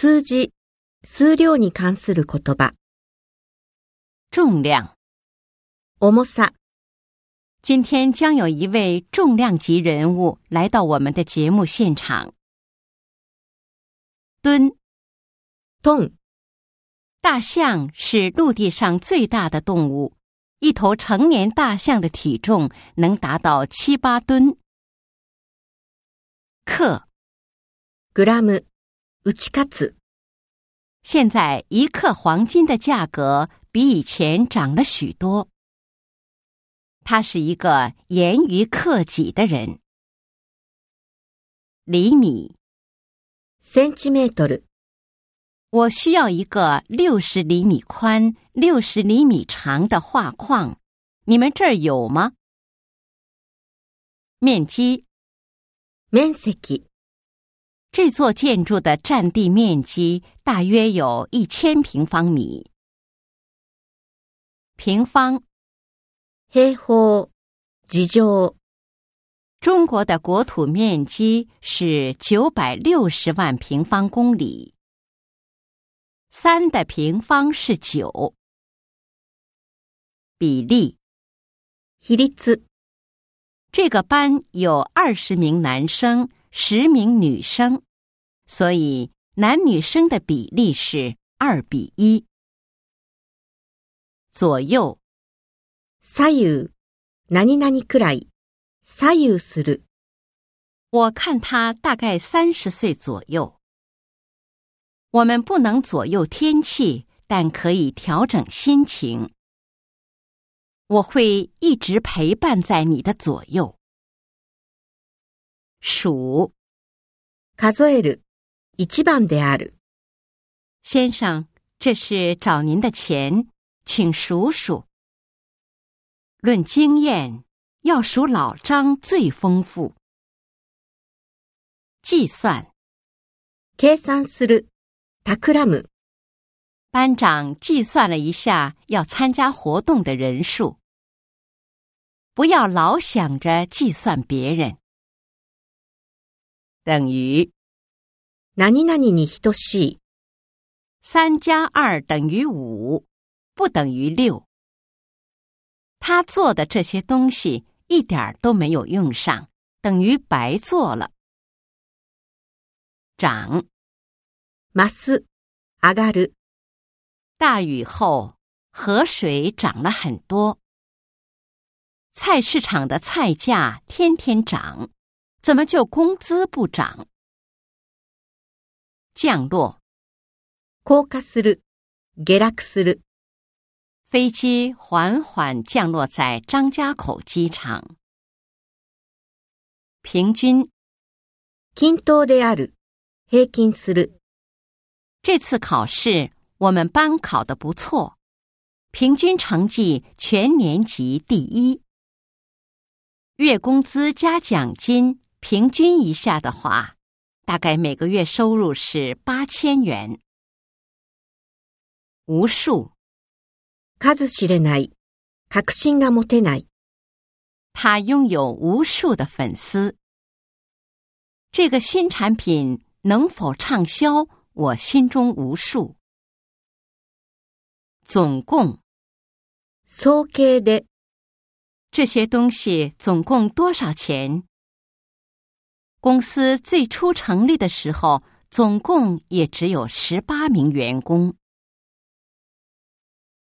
数字、数量に関する言葉。重量。重さ、今天将有一位重量级人物来到我们的节目现场。吨，トン、大象是陆地上最大的动物，一头成年大象的体重能达到七八吨。克，グラム、 打ち勝つ、现在一克黄金的价格比以前涨了许多。他是一个严于克己的人。厘米，センチメートル、我需要一个六十厘米宽、六十厘米长的画框，你们这儿有吗？面积，面積、 这座建筑的占地面积大约有一千平方米。平方，平方、事情、中国的国土面积是九百六十万平方公里。三的平方是九。比例，比率、这个班有二十名男生，十名女生，所以男女生的比例是二比一。左右，左右、何々くらい、左右する、我看他大概三十岁左右。我们不能左右天气，但可以调整心情。我会一直陪伴在你的左右。数，数える、 一番である。先生，这是找您的钱，请数数。论经验，要数老张最丰富。计算，計算する、企む、班长计算了一下要参加活动的人数。不要老想着计算别人。等于 何々に等しい、三加二等于五，不等于六。他做的这些东西一点儿都没有用上，等于白做了。涨，増す、上がる、大雨后河水涨了很多，菜市场的菜价天天涨，怎么就工资不涨？ 降落，降下する、下落する、飞机缓缓降落在张家口机场。平均，均等である、平均する、这次考试我们班考得不错，平均成绩全年级第一。月工资加奖金平均一下的话， 大概每个月收入是八千元。无数，数知れない、確信が持てない、他拥有无数的粉丝。这个新产品能否畅销，我心中无数。总共総計で、这些东西总共多少钱？ 公司最初成立的时候，总共也只有十八名员工。